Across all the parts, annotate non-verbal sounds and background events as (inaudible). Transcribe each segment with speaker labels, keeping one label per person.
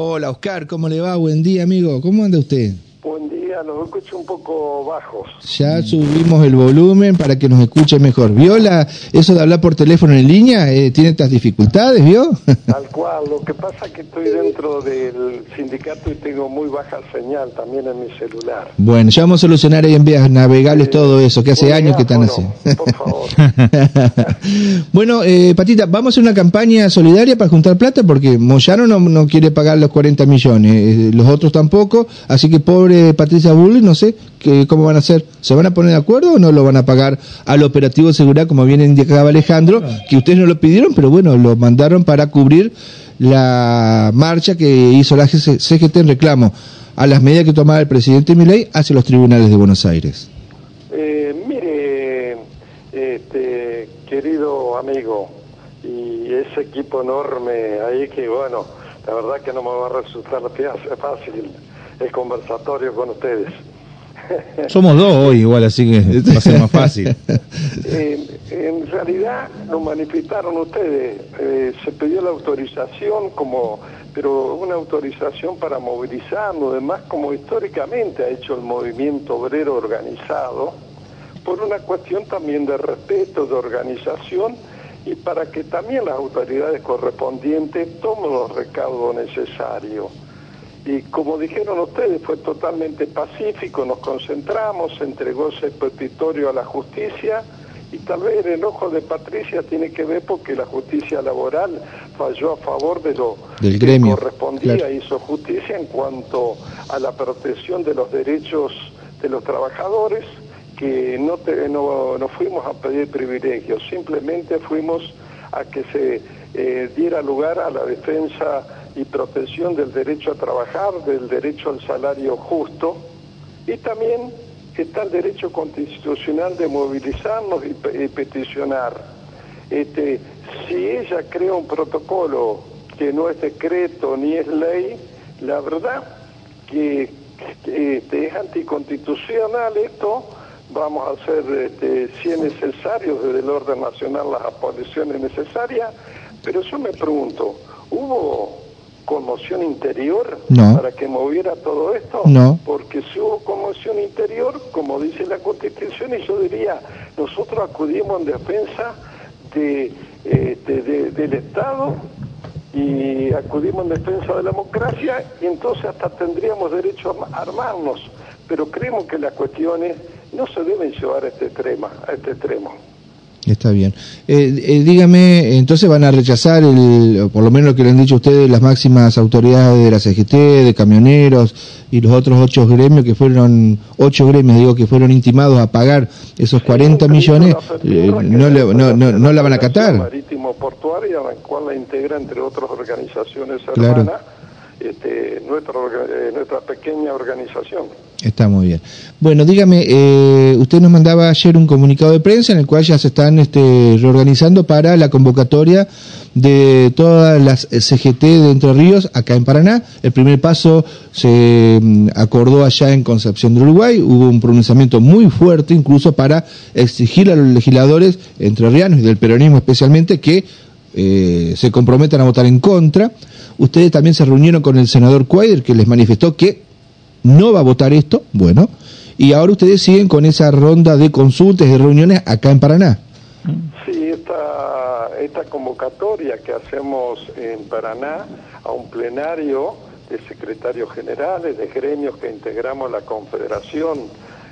Speaker 1: Hola Oscar, ¿cómo le va? Buen día amigo, ¿cómo anda usted?
Speaker 2: Los escucho un poco bajos.
Speaker 1: Ya subimos el volumen para que nos escuche mejor. ¿Vio la, eso de hablar por teléfono en línea? Eh, ¿Tiene estas dificultades, vio? (laughs)
Speaker 2: Tal cual, lo que pasa es que estoy dentro del sindicato y tengo muy baja señal también en mi celular.
Speaker 1: Bueno, ya vamos a solucionar ahí en vías navegables
Speaker 2: Eh,
Speaker 1: todo eso, que hace años que están así.
Speaker 2: megáfono, Por (laughs) favor. (laughs)
Speaker 1: bueno, eh, Patita, vamos a hacer una campaña solidaria para juntar plata porque Moyano no, no quiere pagar los 40 millones, eh, los otros tampoco, así que pobre Patricia Bull, no sé que, cómo van a hacer. ¿Se van a poner de acuerdo o no lo van a pagar al operativo de seguridad como bien indicaba Alejandro, que ustedes no lo pidieron, pero bueno, lo mandaron para cubrir la marcha que hizo la CGT en reclamo a las medidas que tomaba el presidente Milei hacia los tribunales de Buenos Aires?
Speaker 2: Eh, mire, este, querido amigo, y ese equipo enorme ahí que, bueno, la verdad que no me va a resultar fácil el conversatorio con ustedes.
Speaker 3: Somos dos hoy igual, así que (laughs) va a ser más fácil.
Speaker 2: Eh, en realidad lo manifestaron ustedes, eh, se pidió la autorización como, pero una autorización para movilizarnos, demás como históricamente ha hecho el movimiento obrero organizado, por una cuestión también de respeto, de organización y para que también las autoridades correspondientes tomen los recaudos necesarios. Y como dijeron ustedes, fue totalmente pacífico, nos concentramos, se entregó ese petitorio a la justicia y tal vez el enojo de Patricia tiene que ver porque la justicia laboral falló a favor de lo
Speaker 1: Del
Speaker 2: que
Speaker 1: gremio,
Speaker 2: correspondía,
Speaker 1: claro.
Speaker 2: hizo justicia en cuanto a la protección de los derechos de los trabajadores, que no, te- no, no fuimos a pedir privilegios, simplemente fuimos a que se eh, diera lugar a la defensa y protección del derecho a trabajar, del derecho al salario justo y también está el derecho constitucional de movilizarnos y, pe- y peticionar. Este, si ella crea un protocolo que no es decreto ni es ley, la verdad que, este, es anticonstitucional esto, vamos a hacer, este, si es necesario, desde el orden nacional las aboliciones necesarias, pero yo me pregunto, ¿hubo conmoción interior
Speaker 1: No.
Speaker 2: para que moviera todo esto?
Speaker 1: No.
Speaker 2: Porque si hubo conmoción interior, como dice la Constitución, y yo diría, nosotros acudimos en defensa de, eh, de- de- del Estado y acudimos en defensa de la democracia y entonces hasta tendríamos derecho a ma- armarnos. Pero creemos que las cuestiones no se deben llevar a este extremo. A este extremo.
Speaker 1: Está bien. Eh, eh, dígame, entonces van a rechazar, el, o por lo menos lo que le han dicho ustedes, las máximas autoridades de la CGT, de camioneros y los otros ocho gremios que fueron, ocho gremios, digo, que fueron intimados a pagar esos 40
Speaker 2: Sí,
Speaker 1: millones, eh, no, le- no, no, no la van a acatar.
Speaker 2: Marítimo Portuaria, la cual la integra entre otras organizaciones
Speaker 1: Claro.
Speaker 2: Este, nuestra, eh, nuestra pequeña organización.
Speaker 1: Está muy bien. Bueno, dígame, eh, usted nos mandaba ayer un comunicado de prensa en el cual ya se están este, reorganizando para la convocatoria de todas las CGT de Entre Ríos acá en Paraná. El primer paso se mm, acordó allá en Concepción del Uruguay. Hubo un pronunciamiento muy fuerte incluso para exigir a los legisladores entrerrianos y del peronismo especialmente que eh, se comprometan a votar en contra. Ustedes también se reunieron con el senador Cuader que les manifestó que no va a votar esto, bueno, y ahora ustedes siguen con esa ronda de consultas y reuniones acá en Paraná.
Speaker 2: Sí, esta, esta convocatoria que hacemos en Paraná a un plenario de secretarios generales, de gremios que integramos la Confederación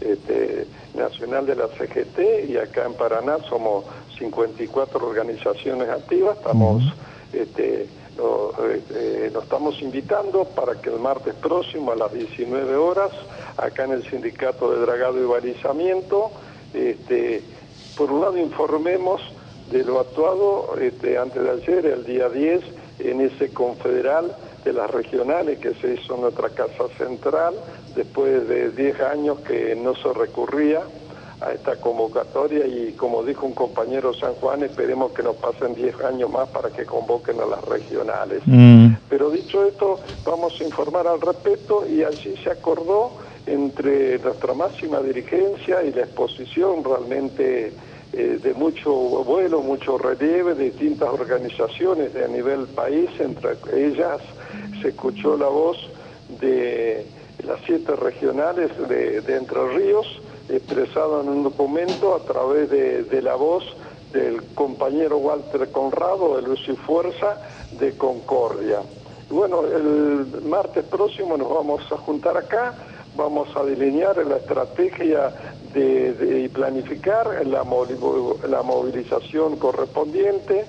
Speaker 2: este, Nacional de la CGT y acá en Paraná somos 54 organizaciones activas, estamos, este, lo, este, lo estamos invitando para que el martes próximo a las 19 horas, acá en el Sindicato de Dragado y Balizamiento, este, por un lado informemos de lo actuado este, antes de ayer, el día 10, en ese confederal de las regionales que se hizo en nuestra casa central, después de 10 años que no se recurría a esta convocatoria y como dijo un compañero San Juan, esperemos que nos pasen 10 años más para que convoquen a las regionales.
Speaker 3: Mm,
Speaker 2: Pero dicho esto, vamos a informar al respecto y allí se acordó entre nuestra máxima dirigencia y la exposición realmente eh, de mucho vuelo, mucho relieve, de distintas organizaciones de a nivel país, entre ellas se escuchó la voz de las siete regionales de, Entre Ríos, expresado en un documento a través de, la voz del compañero Walter Conrado de Luz y Fuerza de Concordia. Bueno, el martes próximo nos vamos a juntar acá, vamos a delinear la estrategia de, planificar la, la movilización correspondiente,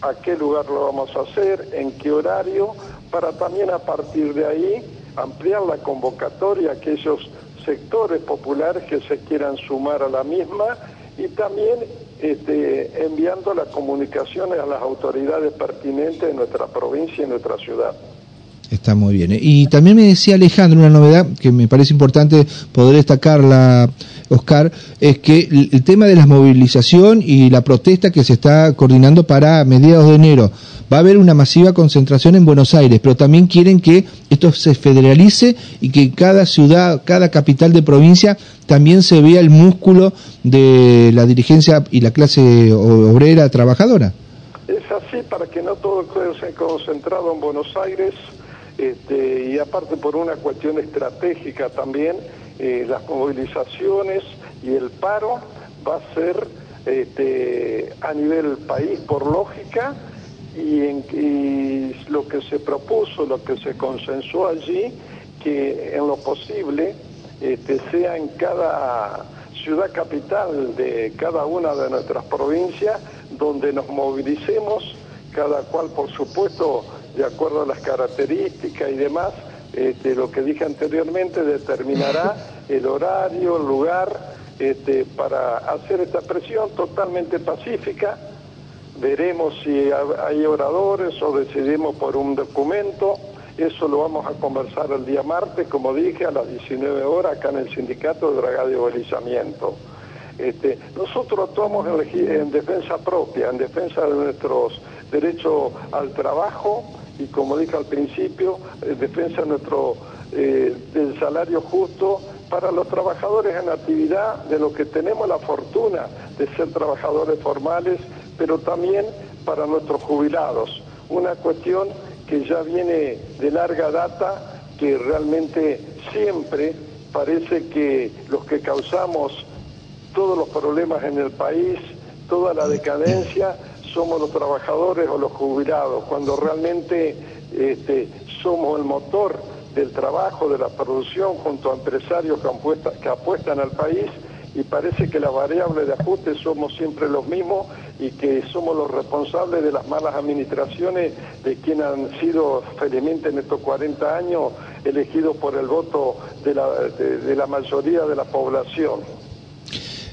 Speaker 2: a qué lugar lo vamos a hacer, en qué horario, para también a partir de ahí ampliar la convocatoria a aquellos sectores populares que se quieran sumar a la misma y también este, enviando las comunicaciones a las autoridades pertinentes de nuestra provincia y nuestra ciudad.
Speaker 1: Está muy bien. Y también me decía Alejandro una novedad que me parece importante poder destacarla, Oscar, es que el tema de la movilización y la protesta que se está coordinando para mediados de enero. Va a haber una masiva concentración en Buenos Aires, pero también quieren que esto se federalice y que cada ciudad, cada capital de provincia también se vea el músculo de la dirigencia y la clase obrera trabajadora.
Speaker 2: Es así para que no todo quede concentrado en Buenos Aires este, y aparte por una cuestión estratégica también, eh, las movilizaciones y el paro va a ser este, a nivel país por lógica y, lo que se propuso, lo que se consensuó allí, que en lo posible este, sea en cada ciudad capital de cada una de nuestras provincias donde nos movilicemos, cada cual por supuesto de acuerdo a las características y demás, este, lo que dije anteriormente determinará (laughs) el horario, el lugar este, para hacer esta presión totalmente pacífica. Veremos si hay oradores o decidimos por un documento. Eso lo vamos a conversar el día martes, como dije, a las 19 horas acá en el Sindicato de Dragadio y Este, nosotros actuamos en defensa propia, en defensa de nuestros derechos al trabajo, y como dije al principio, eh, defensa nuestro eh, del salario justo para los trabajadores en actividad, de los que tenemos la fortuna de ser trabajadores formales, pero también para nuestros jubilados. Una cuestión que ya viene de larga data, que realmente siempre parece que los que causamos todos los problemas en el país, toda la decadencia, somos los trabajadores o los jubilados, cuando realmente este, somos el motor del trabajo, de la producción, junto a empresarios que, que apuestan al país y parece que la variable de ajuste somos siempre los mismos y que somos los responsables de las malas administraciones de quienes han sido felizmente en estos 40 años elegidos por el voto de la, de la mayoría de la población.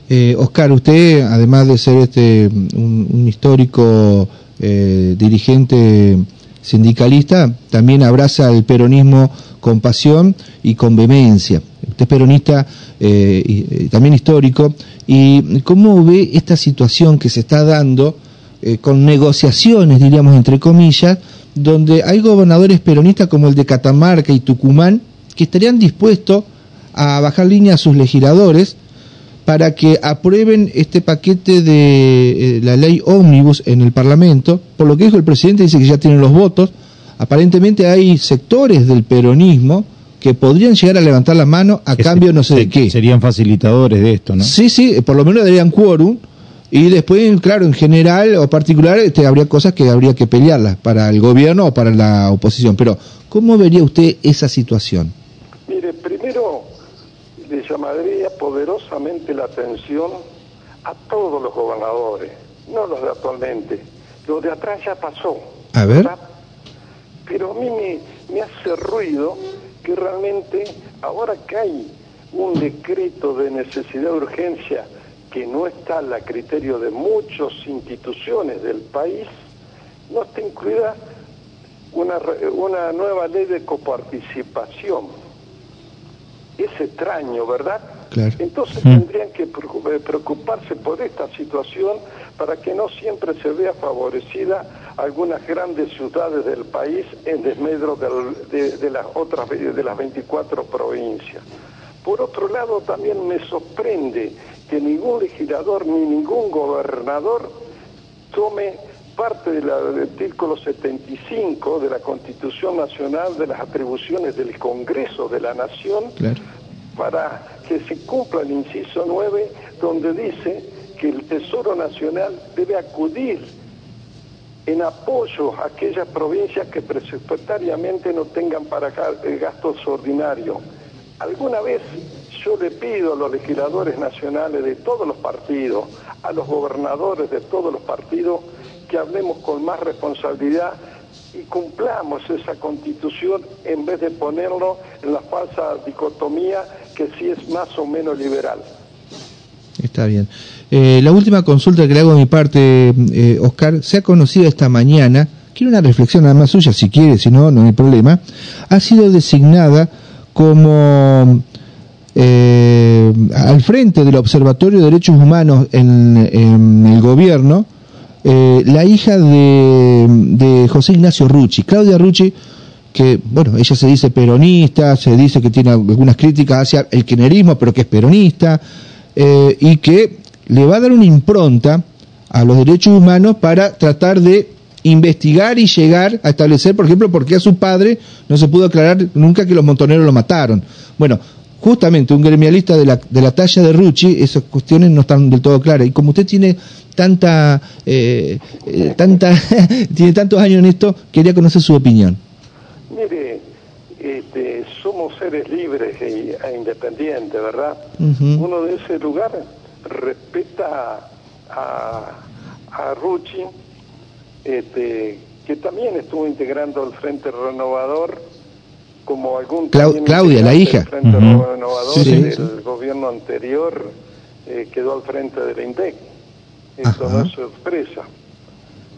Speaker 1: Eh, Oscar, usted, además de ser este un, histórico eh, dirigente sindicalista, también abraza el peronismo con pasión y con vehemencia. Usted es peronista eh, y, también histórico. ¿Y cómo ve esta situación que se está dando con negociaciones, diríamos, entre comillas, donde hay gobernadores peronistas como el de Catamarca y Tucumán que estarían dispuestos a bajar línea a sus legisladores para que aprueben este paquete de eh, la ley ómnibus en el Parlamento. Por lo que dijo el presidente, dice que ya tienen los votos. Aparentemente hay sectores del peronismo que podrían llegar a levantar la mano a cambio no sé de qué.
Speaker 3: Serían facilitadores de esto, ¿no?
Speaker 1: Sí, sí, por lo menos darían quórum. Y después, claro, en general o particular, este, habría cosas que habría que pelearlas para el gobierno o para la oposición. Pero, ¿cómo vería usted esa situación?
Speaker 2: Le llamaría poderosamente la atención a todos los gobernadores, no los de actualmente. Lo de atrás ya pasó.
Speaker 1: A ver.
Speaker 2: Pero a mí me, me hace ruido que realmente ahora que hay un decreto de necesidad de urgencia que no está a criterio de muchas instituciones del país, no está incluida una, una nueva ley de coparticipación es extraño, ¿verdad? Entonces tendrían que eh, preocuparse por esta situación para que no siempre se vea favorecida algunas grandes ciudades del país en desmedro de, las otras de las 24 provincias. Por otro lado, también me sorprende que ningún legislador ni ningún gobernador tome parte del artículo 75 de la Constitución Nacional de las atribuciones del Congreso de la Nación para que se cumpla el inciso 9 donde dice que el Tesoro Nacional debe acudir en apoyo a aquellas provincias que presupuestariamente no tengan para gastos ordinarios. Alguna vez yo le pido a los legisladores nacionales de todos los partidos, a los gobernadores de todos los partidos, que hablemos con más responsabilidad y cumplamos esa constitución en vez de ponerlo en la falsa dicotomía que sí es más o menos liberal.
Speaker 1: Está bien. Eh, la última consulta que le hago de mi parte, eh, Oscar, se ha conocido esta mañana, quiero una reflexión nada más suya, si quiere, si no, no hay problema, ha sido designada como eh, al frente del Observatorio de Derechos Humanos en, el gobierno, la hija de, de, José Ignacio Rucci, Claudia Rucci, que, bueno, ella se dice peronista, se dice que tiene algunas críticas hacia el kirchnerismo, pero que es peronista, eh, y que le va a dar una impronta a los derechos humanos para tratar de investigar y llegar a establecer, por ejemplo, por qué a su padre no se pudo aclarar nunca que los montoneros lo mataron. Bueno, justamente un gremialista de la, de la talla de Rucci, esas cuestiones no están del todo claras. Y como usted tiene tanta, eh, eh, tanta (laughs) tiene tantos años en esto, quería conocer su opinión.
Speaker 2: Mire, este, somos seres libres e, e independientes, ¿verdad? Uno de ese lugar respeta a, a Rucci, este, que también estuvo integrando el Frente Renovador, como algún...
Speaker 1: Claudia, la hija.
Speaker 2: El Frente Renovador del gobierno anterior eh, quedó al frente del INDEC. Eso no es sorpresa.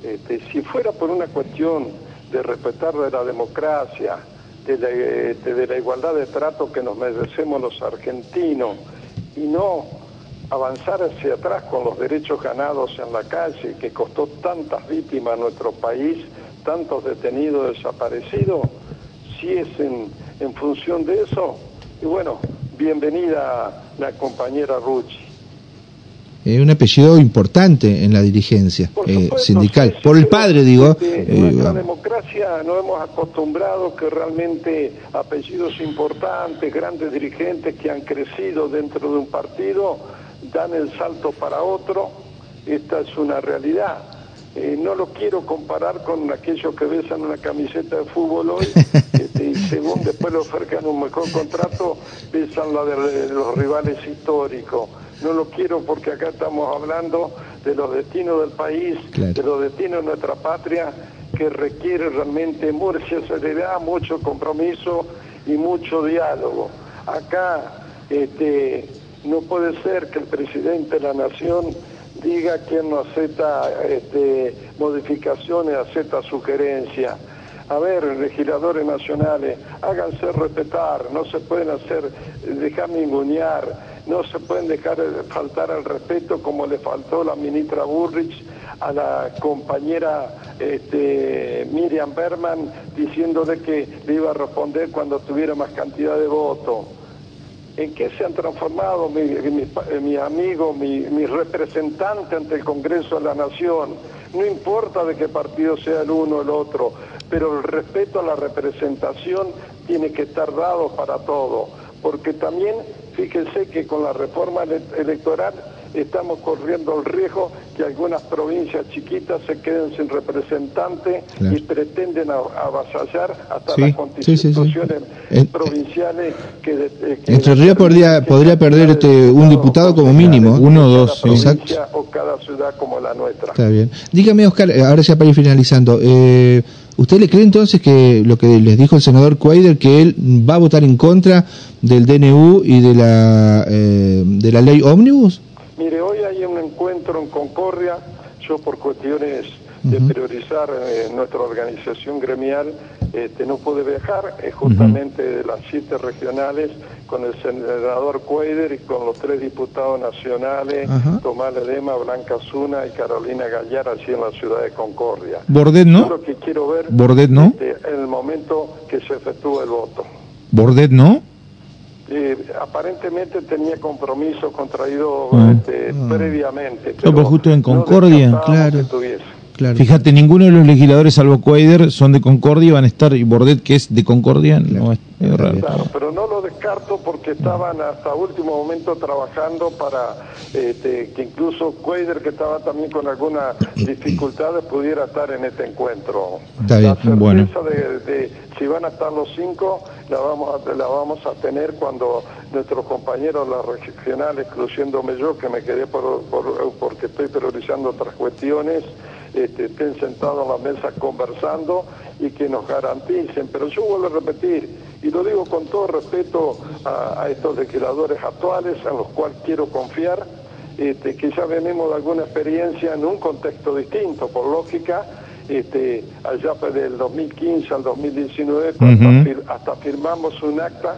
Speaker 2: Este, si fuera por una cuestión de respetar de la democracia, de la, igualdad de trato que nos merecemos los argentinos y no avanzar hacia atrás con los derechos ganados en la calle, que costó tantas víctimas a nuestro país, tantos detenidos desaparecidos, si es en, en función de eso, y bueno, bienvenida la compañera Rucci.
Speaker 1: Eh, un apellido importante en la dirigencia eh, sindical. Por el padre, digo.
Speaker 2: en la democracia no hemos acostumbrado que realmente apellidos importantes, grandes dirigentes que han crecido dentro de un partido, dan el salto para otro. Esta es una realidad. Eh, no lo quiero comparar con aquellos que besan una camiseta de fútbol hoy (laughs) este, y según después le ofrezcan un mejor contrato, besan la de los rivales históricos no lo quiero porque acá estamos hablando de los destinos del país, de los destinos de nuestra patria, que requiere realmente mucha seriedad, mucho compromiso y mucho diálogo. Acá este, no puede ser que el presidente de la nación diga que no acepta este, modificaciones, acepta sugerencias. A ver, legisladores nacionales, háganse respetar, no se pueden hacer, dejar ningunear no se pueden dejar faltar al respeto como le faltó la ministra Burrich a la compañera este, Miriam Berman diciéndole que le iba a responder cuando tuviera más cantidad de votos. ¿En qué se han transformado mis mi, amigos, mis mi representantes ante el Congreso de la Nación? No importa de qué partido sea el uno o el otro, pero el respeto a la representación tiene que estar dado para todo, porque también Fíjense que con la reforma electoral estamos corriendo el riesgo que algunas provincias chiquitas se queden sin representantes y pretenden avasallar hasta las constituciones provinciales que,
Speaker 1: Entre Ríos podría, podría perder este, un diputado como mínimo, uno o dos,
Speaker 2: exacto. O cada ciudad como la nuestra.
Speaker 1: Está bien. Dígame, Oscar, ahora ya para ir finalizando, eh, ¿Usted le cree entonces que lo que les dijo el senador Cuader, que él va a votar en contra del DNU y de la, eh, de la ley ómnibus?
Speaker 2: Mire, hoy hay un encuentro en Concordia, yo por cuestiones de priorizar eh, nuestra organización gremial, este, no pude viajar, es justamente de las siete regionales con el senador Cuader y con los tres diputados nacionales, Tomás Ledema, Blanca Zuna y Carolina Gallar, allí en la ciudad de Concordia.
Speaker 1: ¿Bordet no?
Speaker 2: Yo lo que quiero ver
Speaker 1: ¿Bordet no?
Speaker 2: Este, en el momento que se efectúe el voto.
Speaker 1: ¿Bordet no?
Speaker 2: eh, aparentemente tenía compromiso contraído ah. este, ah. previamente.
Speaker 3: Pero justo en Concordia,
Speaker 2: claro.
Speaker 3: Fíjate, ninguno de los legisladores, salvo Cuader, son de Concordia, van a estar, y Bordet, que es de Concordia, no es, raro.
Speaker 2: Claro, pero no lo descarto porque estaban hasta último momento trabajando para este, que incluso Cuader, que estaba también con algunas dificultades, pudiera estar en este encuentro.
Speaker 3: Está bien,
Speaker 2: la
Speaker 3: bueno.
Speaker 2: de, si van a estar los cinco, la vamos a, la vamos a tener cuando nuestros compañeros, las regionales, incluyéndome yo, que me quedé por, porque estoy priorizando otras cuestiones, este, estén sentados en la mesa conversando y que nos garanticen. Pero yo vuelvo a repetir, y lo digo con todo respeto a, estos legisladores actuales, a los cuales quiero confiar, este, que ya venimos de alguna experiencia en un contexto distinto, por lógica, este, allá del 2015 al 2019, hasta, firmamos un acta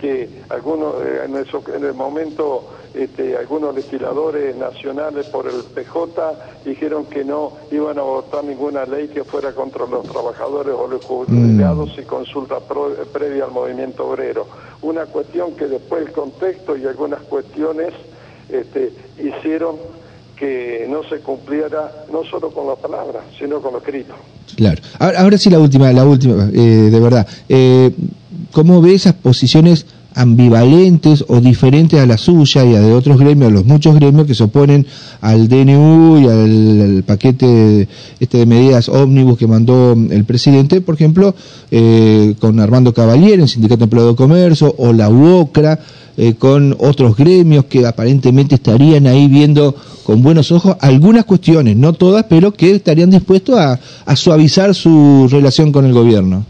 Speaker 2: que algunos eh, en, el momento este, algunos legisladores nacionales por el PJ dijeron que no iban a votar ninguna ley que fuera contra los trabajadores o los jubilados mm. y consulta previa al movimiento obrero. Una cuestión que después el contexto y algunas cuestiones este, hicieron que no se cumpliera no solo con la palabra, sino con lo escrito.
Speaker 1: Claro. Ahora, sí la última, la última, eh, de verdad. Eh, ¿Cómo ve esas posiciones ambivalentes o diferentes a la suya y a de otros gremios, los muchos gremios que se oponen al DNU y al, paquete este de medidas ómnibus que mandó el presidente, por ejemplo, eh, con Armando Caballero en Sindicato Empleado de Comercio o la UOCRA, eh, con otros gremios que aparentemente estarían ahí viendo con buenos ojos algunas cuestiones, no todas, pero que estarían dispuestos a suavizar su relación con el gobierno.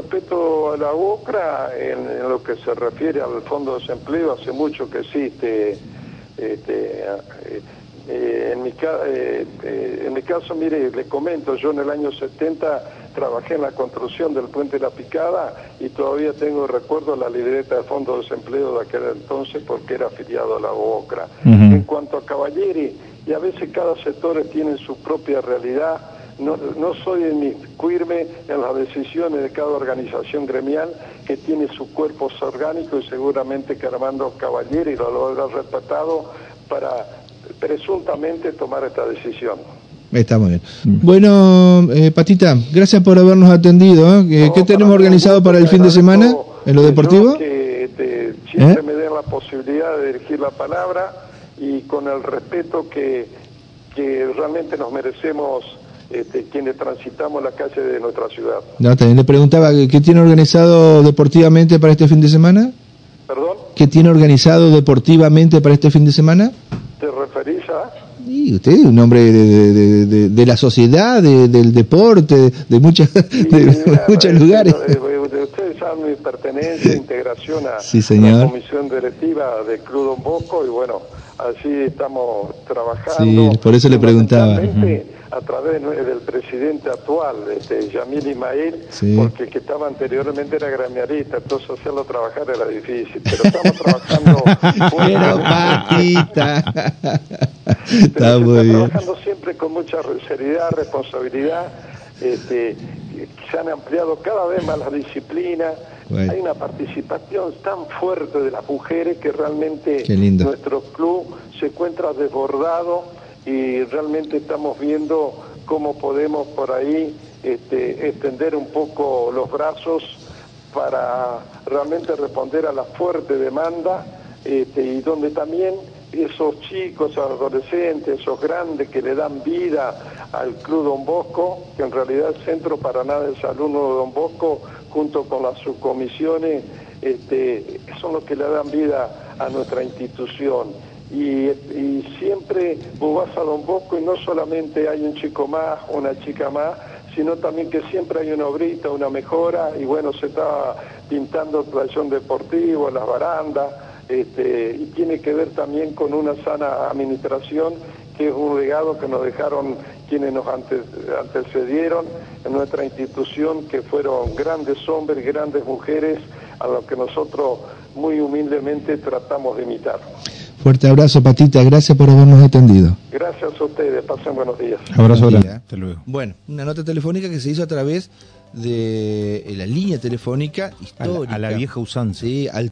Speaker 2: Respecto a la UOCRA, en, lo que se refiere al Fondo de Desempleo, hace mucho que existe. Este, eh, eh, en, mi, eh, en mi caso, mire, le comento, yo en el año 70 trabajé en la construcción del puente La Picada y todavía tengo recuerdo la libreta del Fondo de Desempleo de aquel entonces porque era afiliado a la UOCRA. En cuanto a Caballeri, y a veces cada sector tiene su propia realidad, no, no soy de inmiscuirme en las decisiones de cada organización gremial que tiene su cuerpo orgánico y seguramente que Armando Caballero lo habrá respetado para presuntamente tomar esta decisión.
Speaker 1: Está muy bien. Bueno, eh, Patita, gracias por habernos atendido. ¿eh? ¿Qué tenemos organizado para el fin de semana en lo deportivo?
Speaker 2: Que este, siempre ¿Eh? me den la posibilidad de dirigir la palabra y con el respeto que, que realmente nos merecemos este, quienes transitamos la calle de nuestra ciudad.
Speaker 1: No, también le preguntaba, ¿qué tiene organizado deportivamente para este fin de semana?
Speaker 2: ¿Perdón?
Speaker 1: ¿Qué tiene organizado deportivamente para este fin de semana?
Speaker 2: ¿Te referís a...?
Speaker 1: Y usted es un hombre de, la sociedad, del deporte, de, muchas, (laughs) de, muchos lugares.
Speaker 2: ustedes saben mi pertenencia, integración a
Speaker 1: la
Speaker 2: comisión directiva de Club Don Bosco y bueno, así estamos trabajando.
Speaker 1: Sí, por eso le preguntaba
Speaker 2: a través del presidente actual, este, Yamil Imael, porque el que estaba anteriormente era gremialista, entonces hacerlo trabajar era difícil, pero estamos trabajando... (laughs)
Speaker 1: pero patita. (laughs)
Speaker 2: estamos trabajando siempre con mucha seriedad, responsabilidad, este, se han ampliado cada vez más las disciplinas, hay una participación tan fuerte de las mujeres que realmente nuestro club se encuentra desbordado y realmente estamos viendo cómo podemos por ahí este, extender un poco los brazos para realmente responder a la fuerte demanda este, y donde también esos chicos, adolescentes, esos grandes que le dan vida al Club Don Bosco, que en realidad el Centro Paraná de Salud de Don Bosco, junto con las subcomisiones, este, son los que le dan vida a nuestra institución y, siempre vos vas a Don Bosco y no solamente hay un chico más, una chica más, sino también que siempre hay una obrita, una mejora, y bueno, se está pintando el playón deportivo, las barandas, este, y tiene que ver también con una sana administración, que es un legado que nos dejaron quienes nos antecedieron en nuestra institución, que fueron grandes hombres, grandes mujeres, a los que nosotros muy humildemente tratamos de imitar.
Speaker 1: Fuerte abrazo, Patita. Gracias por habernos atendido.
Speaker 2: Gracias a ustedes. Pasen buenos días.
Speaker 1: Abrazo. Hasta luego. Bueno, una nota telefónica que se hizo a través de la línea telefónica
Speaker 3: A la,
Speaker 1: histórica.
Speaker 3: a la vieja usanza.
Speaker 1: Sí, al